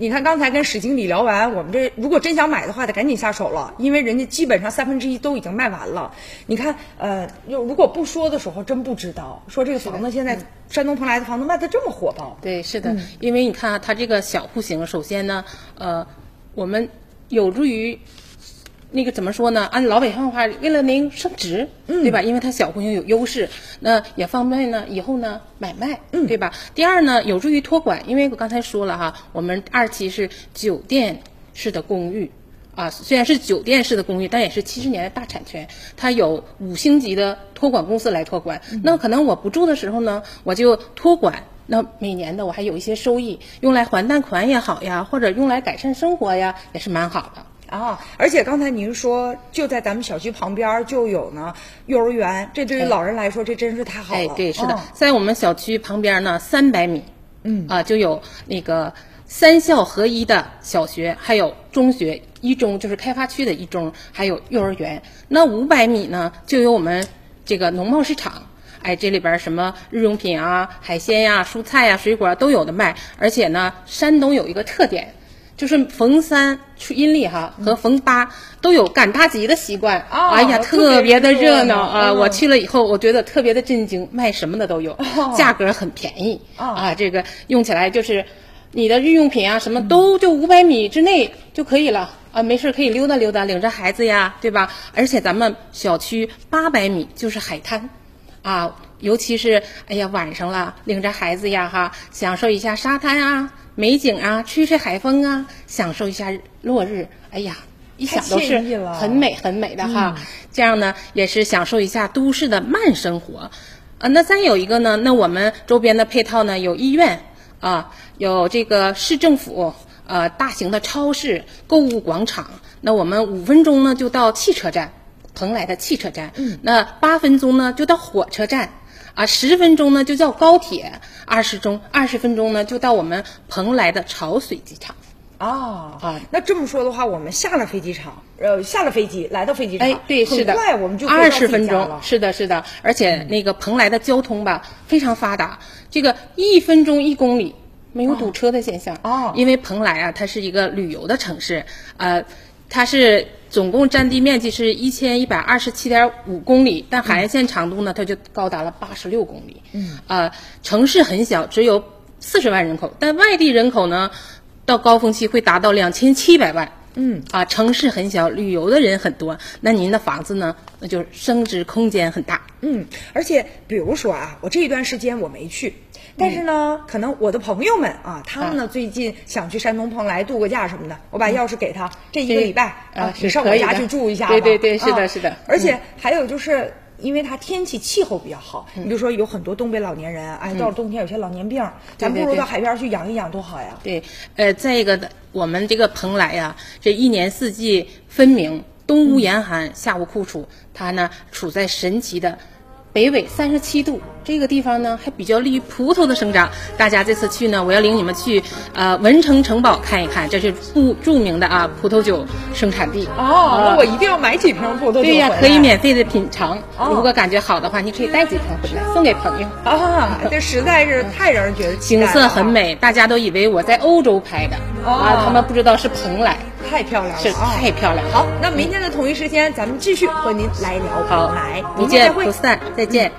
你看刚才跟史经理聊完，我们这如果真想买的话，得赶紧下手了，因为人家基本上三分之一都已经卖完了。你看，呃，又如果不说的时候，真不知道说这个房子现在山东蓬莱的房子卖的这么火爆。对，是的，因为你看啊，它这个小户型，首先呢，呃，我们有助于那个怎么说呢？按老北方的话，为了您升值，对吧？因为它小户型有优势，那也方便呢以后呢买卖，对吧？第二呢，有助于托管，因为我刚才说了哈，我们二期是酒店式的公寓。啊，虽然是酒店式的公寓，但也是七十年的大产权，它有五星级的托管公司来托管。那可能我不住的时候呢，我就托管。那每年的我还有一些收益，用来还贷款也好呀，或者用来改善生活呀，也是蛮好的。啊，而且刚才您说就在咱们小区旁边就有呢幼儿园，这对于老人来说这真是太好了。哎，对，是的，嗯在我们小区旁边呢，三百米，嗯啊，就有那个三校合一的小学，还有中学一中，就是开发区的一中，还有幼儿园。那五百米呢，就有我们这个农贸市场。哎，这里边儿什么日用品啊、海鲜呀、蔬菜呀、水果啊都有的卖。而且呢，山东有一个特点，就是逢三出阴历哈和逢八都有赶大集的习惯。哦哎呀，特别的热热闹闹啊！嗯我去了以后，我觉得特别的震惊，卖什么的都有，价格很便宜哦啊。这个用起来就是你的日用品啊，什么都就五百米之内就可以了啊，没事可以溜达溜达，领着孩子呀，对吧？而且咱们小区八百米就是海滩。啊，尤其是哎呀晚上了，领着孩子呀哈，享受一下沙滩啊、美景啊，吹吹海风啊，享受一下落日。哎呀，一想都是很美很美的哈。这样呢，也是享受一下都市的慢生活。啊，那再有一个呢，那我们周边的配套呢，有医院啊，有这个市政府。呃，大型的超市、购物广场，那我们五分钟呢就到汽车站，蓬莱的汽车站。嗯，那八分钟呢就到火车站，啊，十分钟呢就叫高铁，二十钟二十分钟呢就到我们蓬莱的潮水机场。啊啊那这么说的话，我们下了飞机场，呃，下了飞机来到飞机场，哎，对，是的，快我们就可以到二十分。钟是的，是的，而且那个蓬莱的交通吧非常发达，这个一分钟一公里。没有堵车的现象哦因为蓬莱啊，它是一个旅游的城市，呃，它是总共占地面积是一千一百二十七点五公里，但海岸线长度呢，它就高达了八十六公里。嗯，啊，城市很小，只有四十万人口，但外地人口呢，到高峰期会达到两千七百万。嗯啊，城市很小，旅游的人很多，那您的房子呢，那就是升值空间很大。嗯，而且比如说啊，我这一段时间我没去，但是呢，可能我的朋友们啊，他们呢最近想去山东蓬莱度个假什么的，我把钥匙给他，这一个礼拜啊你上我家去住一下吧。对对对是的啊是的而且还有就是。因为它天气气候比较好，嗯你比如说有很多东北老年人，哎，到了冬天有些老年病，咱不如到海边去养一养多好呀。对，呃，再一个的，我们这个蓬莱呀、这一年四季分明，冬无严寒，夏无酷暑，它呢处在神奇的北纬三十七度这个地方呢，还比较利于葡萄的生长。大家这次去呢，我要领你们去呃文成城堡看一看，这是著著名的啊葡萄酒生产地。哦，那我一定要买几瓶葡萄酒对呀、可以免费的品尝。哦如果感觉好的话，你可以带几瓶回来送给朋友。啊，这实在是太让人觉得景色很美，大家都以为我在欧洲拍的、哦啊，他们不知道是蓬莱，太漂亮了，太漂亮了。好，那明天的同一时间，咱们继续和您来聊好明天再会不。散，再见。